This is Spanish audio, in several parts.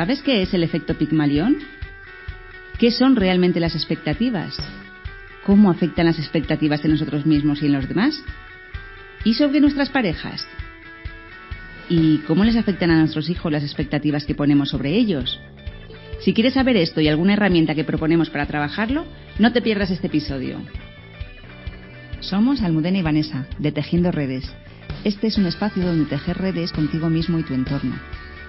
¿Sabes qué es el efecto Pigmalión? ¿Qué son realmente las expectativas? ¿Cómo afectan las expectativas en nosotros mismos y en los demás? ¿Y sobre nuestras parejas? ¿Y cómo les afectan a nuestros hijos las expectativas que ponemos sobre ellos? Si quieres saber esto y alguna herramienta que proponemos para trabajarlo, no te pierdas este episodio. Somos Almudena y Vanessa, de Tejiendo Redes. Este es un espacio donde tejer redes contigo mismo y tu entorno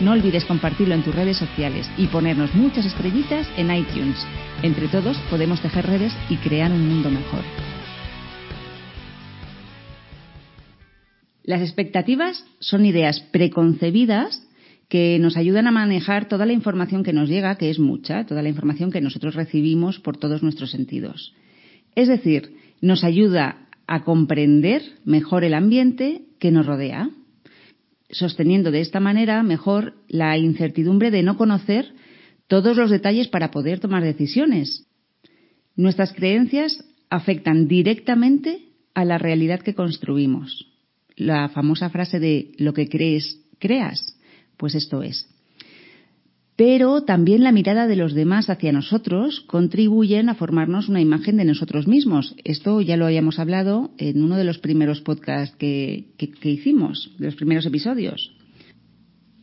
no olvides compartirlo en tus redes sociales y ponernos muchas estrellitas en iTunes. Entre todos podemos tejer redes y crear un mundo mejor. Las expectativas son ideas preconcebidas que nos ayudan a manejar toda la información que nos llega, que es mucha, toda la información que nosotros recibimos por todos nuestros sentidos. Es decir, nos ayuda a comprender mejor el ambiente que nos rodea sosteniendo de esta manera mejor la incertidumbre de no conocer todos los detalles para poder tomar decisiones. Nuestras creencias afectan directamente a la realidad que construimos. La famosa frase de lo que crees, creas, pues esto es pero también la mirada de los demás hacia nosotros contribuyen a formarnos una imagen de nosotros mismos. Esto ya lo habíamos hablado en uno de los primeros podcasts que, hicimos, de los primeros episodios.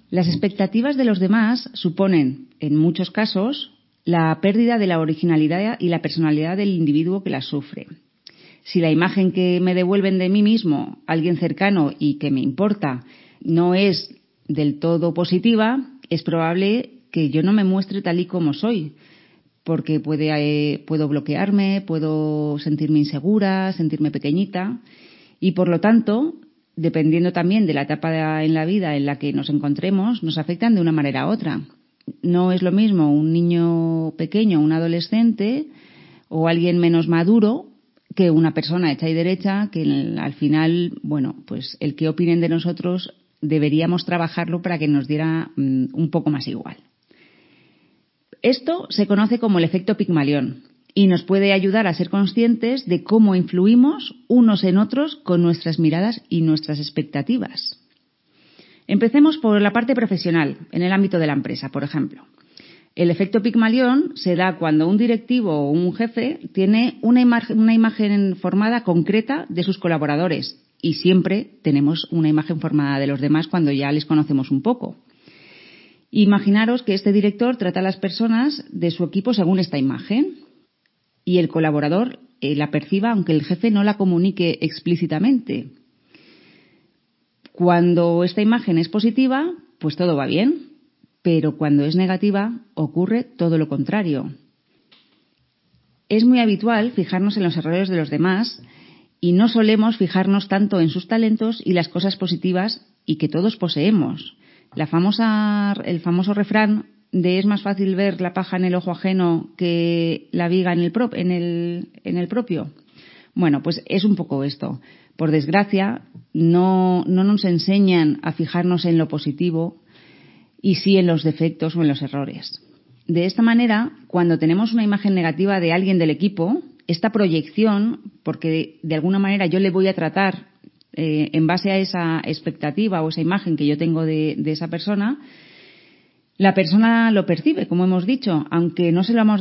Las expectativas de los demás suponen, en muchos casos, la pérdida de la originalidad y la personalidad del individuo que las sufre. Si la imagen que me devuelven de mí mismo, alguien cercano y que me importa, no es del todo positiva, es probable que yo no me muestre tal y como soy, porque puede, eh, puedo bloquearme, puedo sentirme insegura, sentirme pequeñita, y por lo tanto, dependiendo también de la etapa en la vida en la que nos encontremos, nos afectan de una manera u otra. No es lo mismo un niño pequeño, un adolescente o alguien menos maduro que una persona hecha y derecha que al final, bueno, pues el que opinen de nosotros deberíamos trabajarlo para que nos diera mm, un poco más igual. Esto se conoce como el efecto Pigmalión y nos puede ayudar a ser conscientes de cómo influimos unos en otros con nuestras miradas y nuestras expectativas. Empecemos por la parte profesional, en el ámbito de la empresa, por ejemplo. El efecto Pigmalión se da cuando un directivo o un jefe tiene una, una imagen formada concreta de sus colaboradores y siempre tenemos una imagen formada de los demás cuando ya les conocemos un poco. Imaginaros que este director trata a las personas de su equipo según esta imagen y el colaborador eh, la perciba aunque el jefe no la comunique explícitamente. Cuando esta imagen es positiva, pues todo va bien, pero cuando es negativa ocurre todo lo contrario. Es muy habitual fijarnos en los errores de los demás y no solemos fijarnos tanto en sus talentos y las cosas positivas y que todos poseemos. La famosa, el famoso refrán de es más fácil ver la paja en el ojo ajeno que la viga en el, en el, en el propio. Bueno, pues es un poco esto. Por desgracia, no, no nos enseñan a fijarnos en lo positivo y sí en los defectos o en los errores. De esta manera, cuando tenemos una imagen negativa de alguien del equipo, esta proyección, porque de alguna manera yo le voy a tratar eh, en base a esa expectativa o esa imagen que yo tengo de, esa persona, la persona lo percibe, como hemos dicho, aunque no se, lo no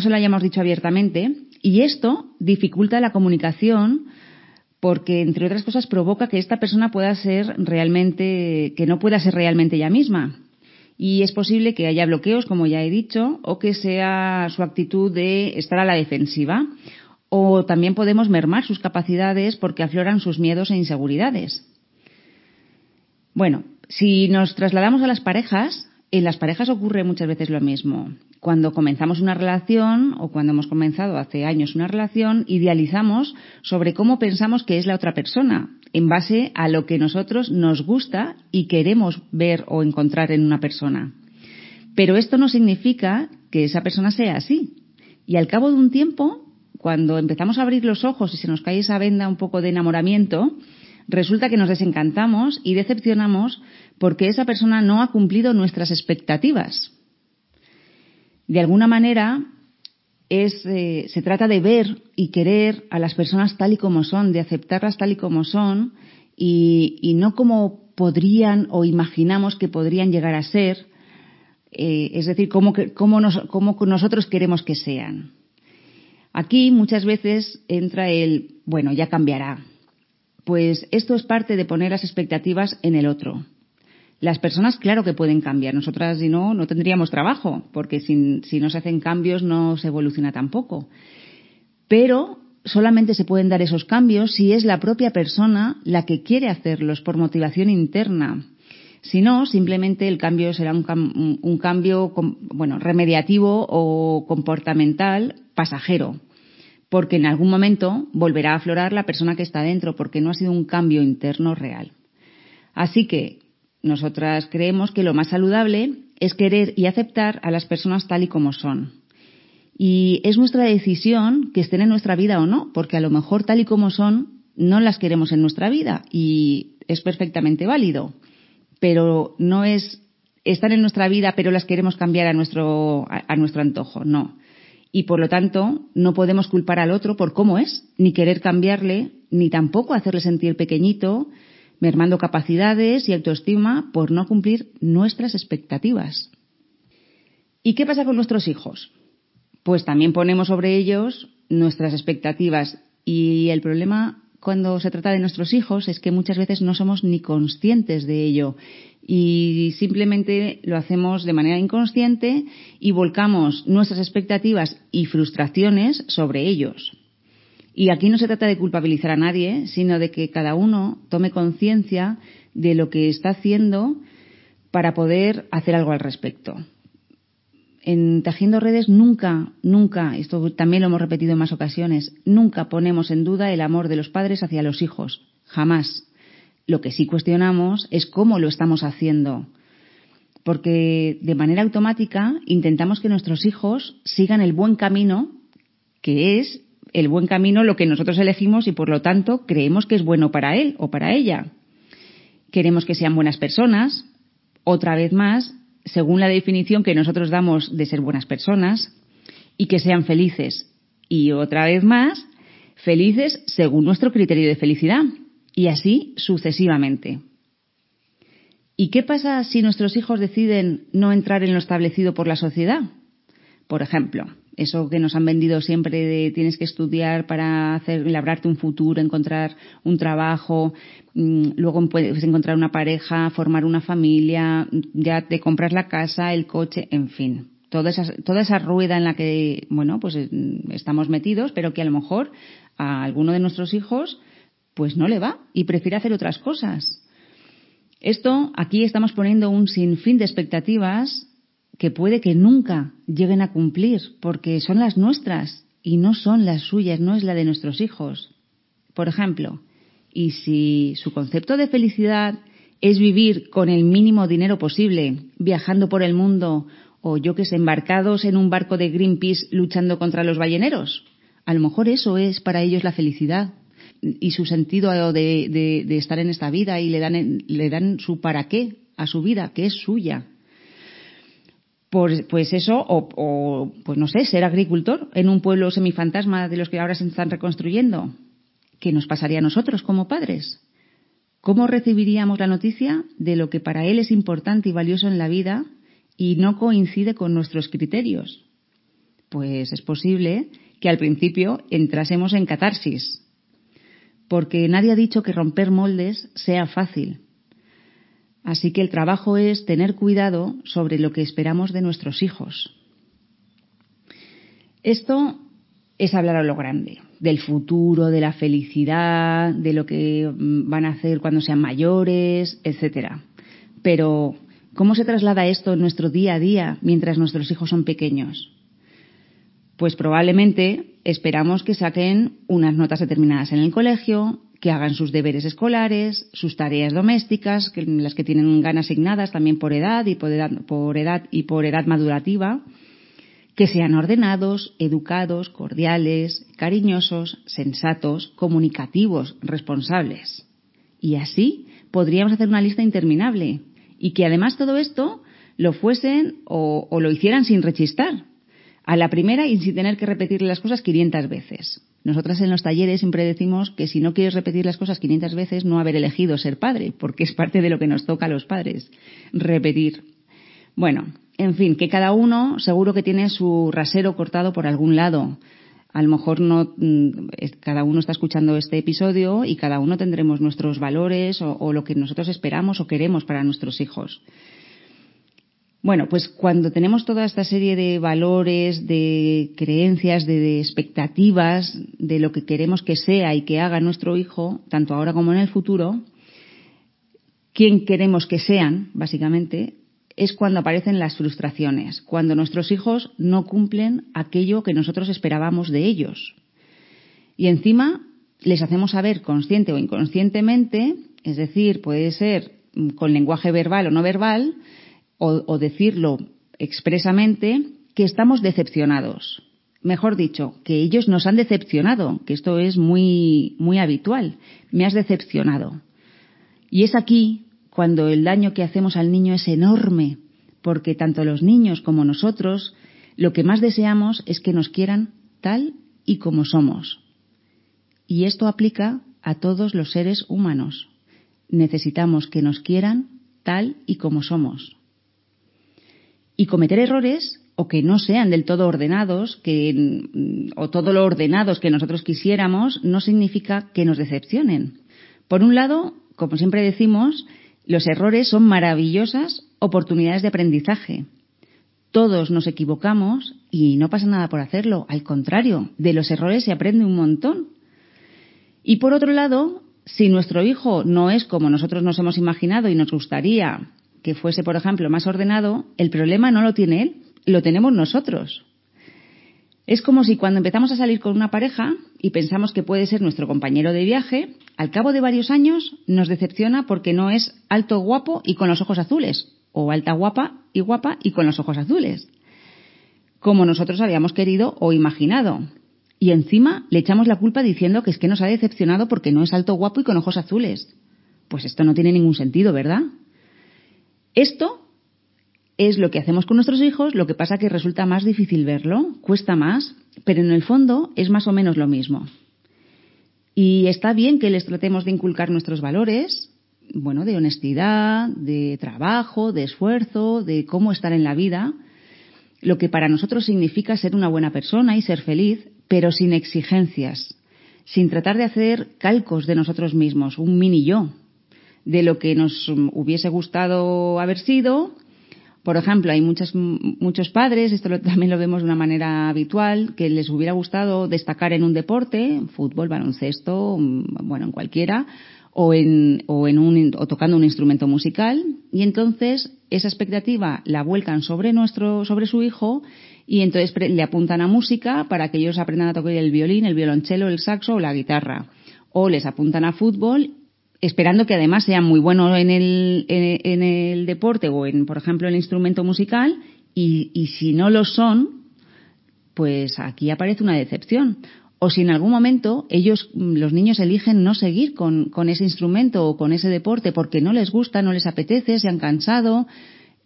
se lo hayamos dicho abiertamente, y esto dificulta la comunicación porque, entre otras cosas, provoca que esta persona pueda ser realmente, que no pueda ser realmente ella misma. Y es posible que haya bloqueos, como ya he dicho, o que sea su actitud de estar a la defensiva o también podemos mermar sus capacidades porque afloran sus miedos e inseguridades. Bueno, si nos trasladamos a las parejas, en las parejas ocurre muchas veces lo mismo. Cuando comenzamos una relación o cuando hemos comenzado hace años una relación, idealizamos sobre cómo pensamos que es la otra persona, en base a lo que nosotros nos gusta y queremos ver o encontrar en una persona. Pero esto no significa que esa persona sea así. Y al cabo de un tiempo, cuando empezamos a abrir los ojos y se nos cae esa venda un poco de enamoramiento, resulta que nos desencantamos y decepcionamos porque esa persona no ha cumplido nuestras expectativas. De alguna manera, eh, se trata de ver y querer a las personas tal y como son, de aceptarlas tal y como son y, no como podrían o imaginamos que podrían llegar a ser, eh, es decir, como, como nosotros queremos que sean. Aquí muchas veces entra el, bueno, ya cambiará. Pues esto es parte de poner las expectativas en el otro. Las personas, claro que pueden cambiar. Nosotras, si no, no tendríamos trabajo, porque si, no se hacen cambios no se evoluciona tampoco. Pero solamente se pueden dar esos cambios si es la propia persona la que quiere hacerlos por motivación interna. Si no, simplemente el cambio será un, un, cambio, bueno, remediativo o comportamental pasajero, porque en algún momento volverá a aflorar la persona que está dentro, porque no ha sido un cambio interno real. Así que nosotras creemos que lo más saludable es querer y aceptar a las personas tal y como son. Y es nuestra decisión que estén en nuestra vida o no, porque a lo mejor tal y como son no las queremos en nuestra vida y es perfectamente válido. Pero no es estar en nuestra vida pero las queremos cambiar a nuestro, a nuestro antojo, no. Y por lo tanto no podemos culpar al otro por cómo es, ni querer cambiarle, ni tampoco hacerle sentir pequeñito, mermando capacidades y autoestima por no cumplir nuestras expectativas. ¿Y qué pasa con nuestros hijos? Pues también ponemos sobre ellos nuestras expectativas y el problema cuando se trata de nuestros hijos es que muchas veces no somos ni conscientes de ello y simplemente lo hacemos de manera inconsciente y volcamos nuestras expectativas y frustraciones sobre ellos. Y aquí no se trata de culpabilizar a nadie, sino de que cada uno tome conciencia de lo que está haciendo para poder hacer algo al respecto. En Tejiendo Redes nunca, nunca, esto también lo hemos repetido en más ocasiones, nunca ponemos en duda el amor de los padres hacia los hijos. Jamás. Lo que sí cuestionamos es cómo lo estamos haciendo. Porque de manera automática intentamos que nuestros hijos sigan el buen camino, que es el buen camino lo que nosotros elegimos y por lo tanto creemos que es bueno para él o para ella. Queremos que sean buenas personas, otra vez más, según la definición que nosotros damos de ser buenas personas, y que sean felices. Y otra vez más, felices según nuestro criterio de felicidad. Y así sucesivamente. ¿Y qué pasa si nuestros hijos deciden no entrar en lo establecido por la sociedad? Por ejemplo, eso que nos han vendido siempre de tienes que estudiar para hacer, labrarte un futuro, encontrar un trabajo, mm, luego puedes encontrar una pareja, formar una familia, ya te compras la casa, el coche, en fin. Toda esa, toda esa rueda en la que, bueno, pues eh, estamos metidos, pero que a lo mejor a alguno de nuestros hijos, pues no le va y prefiere hacer otras cosas. Esto, aquí estamos poniendo un sinfín de expectativas que puede que nunca lleguen a cumplir, porque son las nuestras y no son las suyas, no es la de nuestros hijos. Por ejemplo, y si su concepto de felicidad es vivir con el mínimo dinero posible, viajando por el mundo o yo que sé, embarcados en un barco de Greenpeace luchando contra los balleneros, a lo mejor eso es para ellos la felicidad y su sentido de, de estar en esta vida y le dan, le dan su para qué a su vida, que es suya, pues eso, o, pues no sé, ser agricultor en un pueblo semifantasma de los que ahora se están reconstruyendo. ¿Qué nos pasaría a nosotros como padres? ¿Cómo recibiríamos la noticia de lo que para él es importante y valioso en la vida y no coincide con nuestros criterios? Pues es posible que al principio entrásemos en catarsis, porque nadie ha dicho que romper moldes sea fácil. Así que el trabajo es tener cuidado sobre lo que esperamos de nuestros hijos. Esto es hablar a lo grande, del futuro, de la felicidad, de lo que mm, van a hacer cuando sean mayores, etcétera. Pero, ¿cómo se traslada esto en nuestro día a día mientras nuestros hijos son pequeños? Pues probablemente esperamos que saquen unas notas determinadas en el colegio, que hagan sus deberes escolares, sus tareas domésticas, las que tienen ganas asignadas también por edad y por edad, por edad y por edad madurativa, que sean ordenados, educados, cordiales, cariñosos, sensatos, comunicativos, responsables. Y así podríamos hacer una lista interminable. Y que además todo esto lo fuesen o, lo hicieran sin rechistar. A la primera y sin tener que repetirle las cosas 500 veces. Nosotras en los talleres siempre decimos que si no quieres repetir las cosas 500 veces, no haber elegido ser padre, porque es parte de lo que nos toca a los padres, repetir. Bueno, en fin, que cada uno seguro que tiene su rasero cortado por algún lado. A lo mejor no, mm, cada uno está escuchando este episodio y cada uno tendremos nuestros valores o, o lo que nosotros esperamos o queremos para nuestros hijos. Bueno, pues cuando tenemos toda esta serie de valores, de creencias, de, expectativas de lo que queremos que sea y que haga nuestro hijo, tanto ahora como en el futuro, quién queremos que sean, básicamente, es cuando aparecen las frustraciones, cuando nuestros hijos no cumplen aquello que nosotros esperábamos de ellos. Y encima les hacemos saber consciente o inconscientemente, es decir, puede ser con lenguaje verbal o no verbal, o, decirlo expresamente, que estamos decepcionados. Mejor dicho, que ellos nos han decepcionado, que esto es muy, muy habitual. Me has decepcionado. Y es aquí cuando el daño que hacemos al niño es enorme, porque tanto los niños como nosotros lo que más deseamos es que nos quieran tal y como somos. Y esto aplica a todos los seres humanos. Necesitamos que nos quieran tal y como somos. Y cometer errores o que no sean del todo ordenados, que, o todo lo ordenados que nosotros quisiéramos, no significa que nos decepcionen. Por un lado, como siempre decimos, los errores son maravillosas oportunidades de aprendizaje. Todos nos equivocamos y no pasa nada por hacerlo. Al contrario, de los errores se aprende un montón. Y por otro lado, si nuestro hijo no es como nosotros nos hemos imaginado y nos gustaría que fuese, por ejemplo, más ordenado, el problema no lo tiene él, lo tenemos nosotros. Es como si cuando empezamos a salir con una pareja y pensamos que puede ser nuestro compañero de viaje, al cabo de varios años nos decepciona porque no es alto guapo y con los ojos azules, o alta guapa y guapa y con los ojos azules, como nosotros habíamos querido o imaginado. Y encima le echamos la culpa diciendo que es que nos ha decepcionado porque no es alto guapo y con ojos azules. Pues esto no tiene ningún sentido, ¿verdad? Esto es lo que hacemos con nuestros hijos, lo que pasa que resulta más difícil verlo, cuesta más, pero en el fondo es más o menos lo mismo. Y está bien que les tratemos de inculcar nuestros valores, bueno, de honestidad, de trabajo, de esfuerzo, de cómo estar en la vida, lo que para nosotros significa ser una buena persona y ser feliz, pero sin exigencias, sin tratar de hacer calcos de nosotros mismos, un mini yo, de lo que nos hubiese gustado haber sido por ejemplo, hay muchos, muchos padres, esto también lo vemos de una manera habitual, que les hubiera gustado destacar en un deporte, fútbol, baloncesto, mm, bueno, en cualquiera, o, en, o, en un, o tocando un instrumento musical, y entonces esa expectativa la vuelcan sobre nuestro, sobre su hijo, y entonces le apuntan a música para que ellos aprendan a tocar el violín, el violonchelo, el saxo o la guitarra. O les apuntan a fútbol esperando que además sean muy buenos en el, en, el deporte o en, por ejemplo, el instrumento musical y, y si no lo son, pues aquí aparece una decepción. O si en algún momento ellos, los niños eligen no seguir con, con, ese instrumento o con ese deporte porque no les gusta, no les apetece, se han cansado,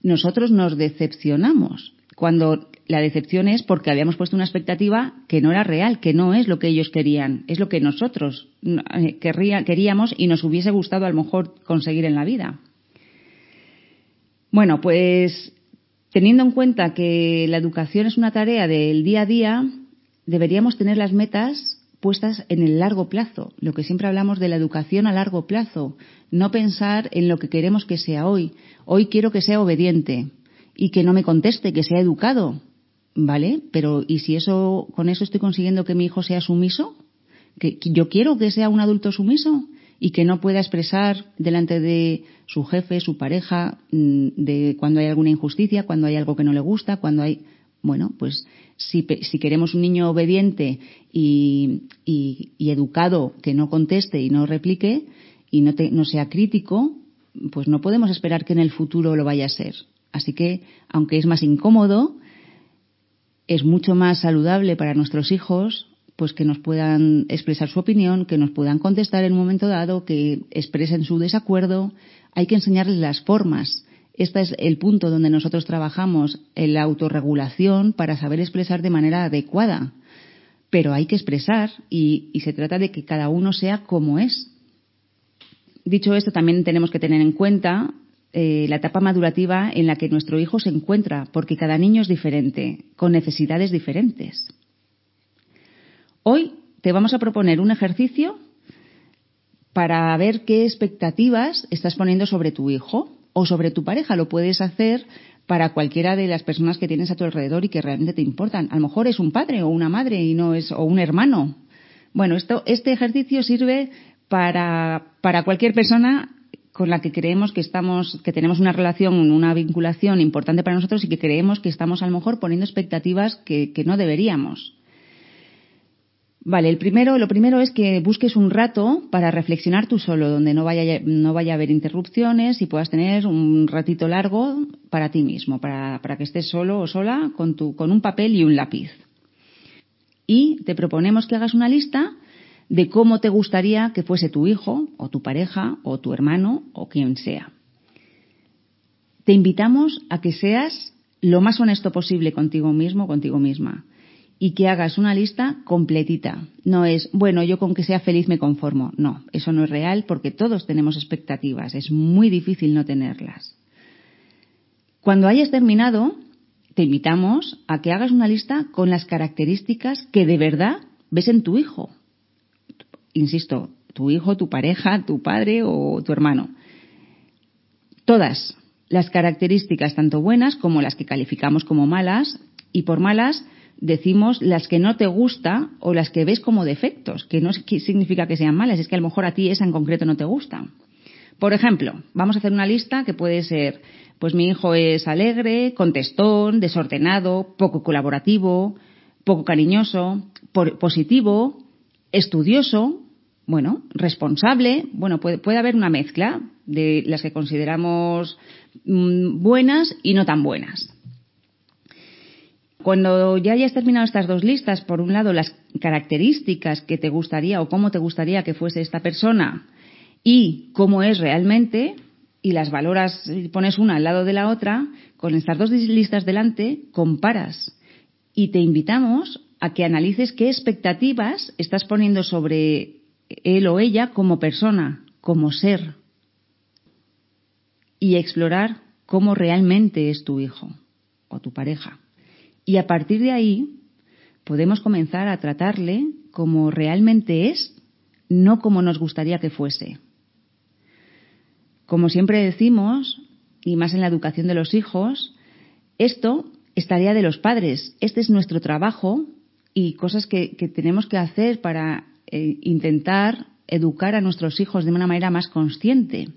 nosotros nos decepcionamos. Cuando la decepción es porque habíamos puesto una expectativa que no era real, que no es lo que ellos querían, es lo que nosotros eh, queríamos y nos hubiese gustado a lo mejor conseguir en la vida. Bueno, pues teniendo en cuenta que la educación es una tarea del día a día, deberíamos tener las metas puestas en el largo plazo, lo que siempre hablamos de la educación a largo plazo, no pensar en lo que queremos que sea hoy. Hoy quiero que sea obediente y que no me conteste, que sea educado, ¿Vale? Pero ¿y si eso con eso estoy consiguiendo que mi hijo sea sumiso? ¿Que, yo quiero que sea un adulto sumiso y que no pueda expresar delante de su jefe, su pareja, mm, de cuando hay alguna injusticia, cuando hay algo que no le gusta, cuando hay bueno, pues si, si queremos un niño obediente y, y, y, educado que no conteste y no replique y no, te, no sea crítico, pues no podemos esperar que en el futuro lo vaya a ser. Así que, aunque es más incómodo, Es mucho más saludable para nuestros hijos pues que nos puedan expresar su opinión, que nos puedan contestar en un momento dado, que expresen su desacuerdo. Hay que enseñarles las formas. Este es el punto donde nosotros trabajamos en la autorregulación para saber expresar de manera adecuada. Pero hay que expresar y, y se trata de que cada uno sea como es. Dicho esto, también tenemos que tener en cuenta eh, la etapa madurativa en la que nuestro hijo se encuentra, porque cada niño es diferente, con necesidades diferentes. Hoy te vamos a proponer un ejercicio para ver qué expectativas estás poniendo sobre tu hijo o sobre tu pareja. Lo puedes hacer para cualquiera de las personas que tienes a tu alrededor y que realmente te importan. A lo mejor es un padre o una madre y no es o un hermano. Bueno, esto, este ejercicio sirve para, para cualquier persona con la que creemos que estamos, que tenemos una relación, una vinculación importante para nosotros y que creemos que estamos a lo mejor poniendo expectativas que, que no deberíamos. Vale, el primero, lo primero es que busques un rato para reflexionar tú solo, donde no vaya, no vaya a haber interrupciones y puedas tener un ratito largo para ti mismo, para, para que estés solo o sola con, tu, con un papel y un lápiz. Y te proponemos que hagas una lista de cómo te gustaría que fuese tu hijo o tu pareja o tu hermano o quien sea. Te invitamos a que seas lo más honesto posible contigo mismo, contigo misma, y que hagas una lista completita. No es, bueno, yo con que sea feliz me conformo. No, eso no es real porque todos tenemos expectativas. Es muy difícil no tenerlas. Cuando hayas terminado, te invitamos a que hagas una lista con las características que de verdad ves en tu hijo insisto, tu hijo, tu pareja, tu padre o tu hermano. Todas las características, tanto buenas como las que calificamos como malas, y por malas decimos las que no te gusta o las que ves como defectos, que no significa que sean malas, es que a lo mejor a ti esa en concreto no te gusta. Por ejemplo, vamos a hacer una lista que puede ser, pues mi hijo es alegre, contestón, desordenado, poco colaborativo, poco cariñoso, positivo, estudioso, bueno, responsable, bueno, puede, puede haber una mezcla de las que consideramos mm, buenas y no tan buenas. Cuando ya hayas terminado estas dos listas, por un lado las características que te gustaría o cómo te gustaría que fuese esta persona y cómo es realmente, y las valoras, pones una al lado de la otra, con estas dos listas delante, comparas. Y te invitamos a que analices qué expectativas estás poniendo sobre él o ella como persona, como ser, y explorar cómo realmente es tu hijo o tu pareja. Y a partir de ahí podemos comenzar a tratarle como realmente es, no como nos gustaría que fuese. Como siempre decimos, y más en la educación de los hijos, esto es tarea de los padres. Este es nuestro trabajo y cosas que, que tenemos que hacer para eh, intentar educar a nuestros hijos de una manera más consciente.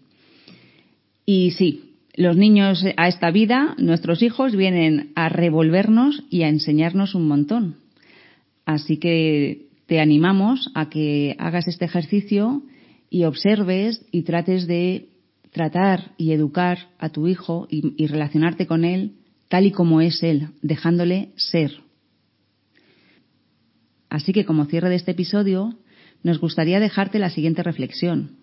Y sí, los niños a esta vida, nuestros hijos, vienen a revolvernos y a enseñarnos un montón. Así que te animamos a que hagas este ejercicio y observes y trates de tratar y educar a tu hijo y, y relacionarte con él tal y como es él, dejándole ser. Así que como cierre de este episodio, nos gustaría dejarte la siguiente reflexión.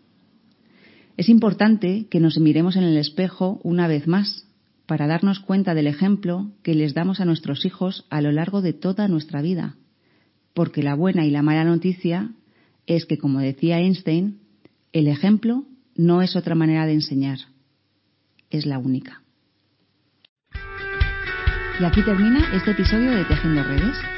Es importante que nos miremos en el espejo una vez más para darnos cuenta del ejemplo que les damos a nuestros hijos a lo largo de toda nuestra vida. Porque la buena y la mala noticia es que, como decía Einstein, el ejemplo no es otra manera de enseñar, es la única. Y aquí termina este episodio de Tejiendo Redes.